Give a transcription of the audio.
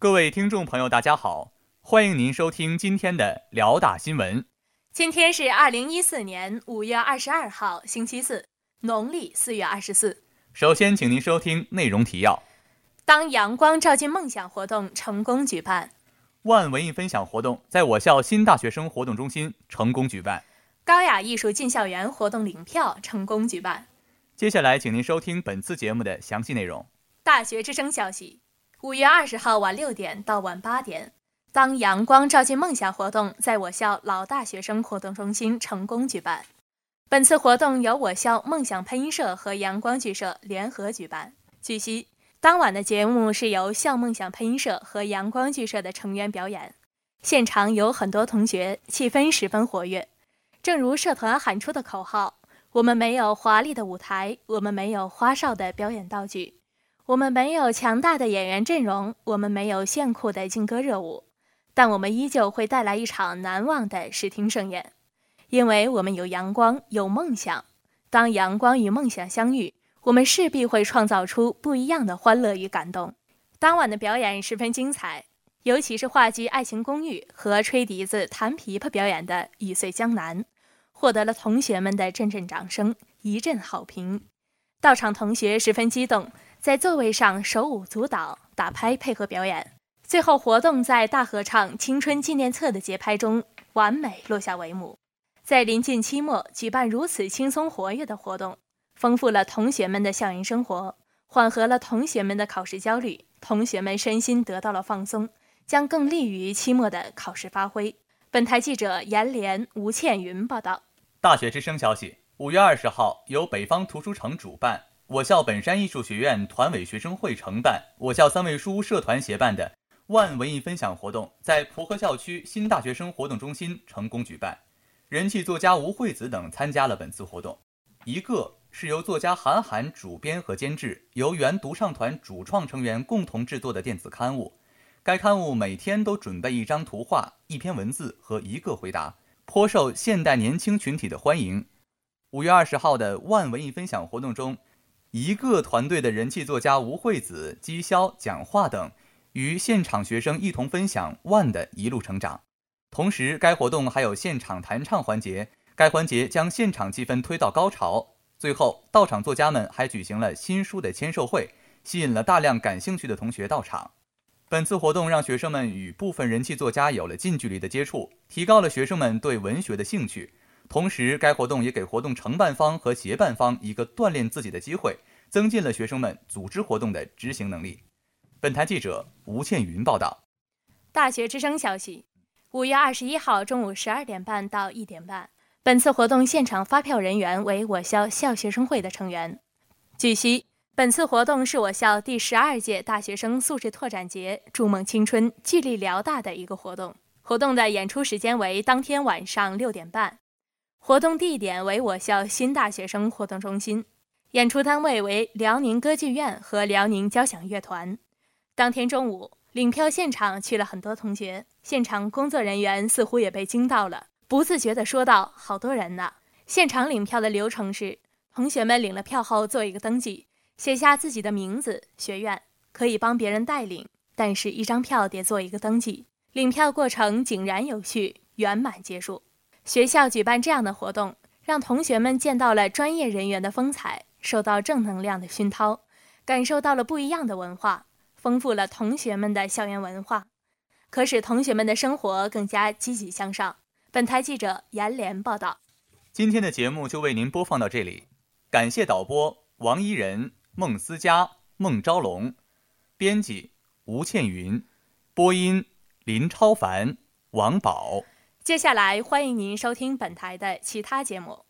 各位听众朋友，大家好，欢迎您收听今天的辽大新闻。今天是二零一四年五月二十二号，星期四，农历四月二十四。首先，请您收听内容提要：当阳光照进梦想活动成功举办；万文艺分享活动在我校新大学生活动中心成功举办；高雅艺术进校园活动领票成功举办。接下来，请您收听本次节目的详细内容。大学之声消息：五月二十号晚六点到晚八点。当阳光照进梦想活动在我校老大学生活动中心成功举办。本次活动由我校梦想配音社和阳光剧社联合举办。据悉，当晚的节目是由校梦想配音社和阳光剧社的成员表演，现场有很多同学，气氛十分活跃。正如社团喊出的口号：“我们没有华丽的舞台，我们没有花哨的表演道具，我们没有强大的演员阵容，我们没有炫酷的劲歌热舞。”但我们依旧会带来一场难忘的视听盛宴，因为我们有阳光，有梦想。当阳光与梦想相遇，我们势必会创造出不一样的欢乐与感动。当晚的表演十分精彩，尤其是话剧《爱情公寓》和吹笛子、弹琵琶表演的《雨碎江南》，获得了同学们的阵阵掌声，一阵好评。到场同学十分激动，在座位上手舞足蹈、打拍配合表演。最后，活动在大合唱《青春纪念册》的节拍中完美落下帷幕。在临近期末举办如此轻松活跃的活动，丰富了同学们的校园生活，缓和了同学们的考试焦虑，同学们身心得到了放松，将更利于期末的考试发挥。本台记者严连、吴倩云报道。大学之声消息：五月二十号，由北方图书城主办，我校本山艺术学院团委学生会承办，我校三位书社团协办的。万文艺分享活动在蒲河校区新大学生活动中心成功举办，人气作家吴惠子等参加了本次活动。一个是由作家韩寒主编和监制，由原独唱团主创成员共同制作的电子刊物。该刊物每天都准备一张图画、一篇文字和一个回答，颇受现代年轻群体的欢迎。五月二十号的万文艺分享活动中，一个团队的人气作家吴惠子、姬潇讲话等。与现场学生一同分享万的一路成长，同时该活动还有现场弹唱环节，该环节将现场气氛推到高潮。最后，到场作家们还举行了新书的签售会，吸引了大量感兴趣的同学到场。本次活动让学生们与部分人气作家有了近距离的接触，提高了学生们对文学的兴趣。同时，该活动也给活动承办方和协办方一个锻炼自己的机会，增进了学生们组织活动的执行能力。本台记者吴倩云报道。大学之声消息：五月二十一号中午十二点半到一点半，本次活动现场发票人员为我校校学生会的成员。据悉，本次活动是我校第十二届大学生素质拓展节“筑梦青春，聚力辽大”的一个活动。活动的演出时间为当天晚上六点半，活动地点为我校新大学生活动中心，演出单位为辽宁歌剧院和辽宁交响乐团。当天中午，领票现场去了很多同学，现场工作人员似乎也被惊到了，不自觉地说道：“好多人呢！”现场领票的流程是：同学们领了票后做一个登记，写下自己的名字、学院，可以帮别人代领，但是一张票得做一个登记。领票过程井然有序，圆满结束。学校举办这样的活动，让同学们见到了专业人员的风采，受到正能量的熏陶，感受到了不一样的文化。丰富了同学们的校园文化，可使同学们的生活更加积极向上。本台记者严连报道。今天的节目就为您播放到这里，感谢导播王怡仁、孟思佳、孟昭龙，编辑吴倩云，播音林超凡、王宝。接下来欢迎您收听本台的其他节目。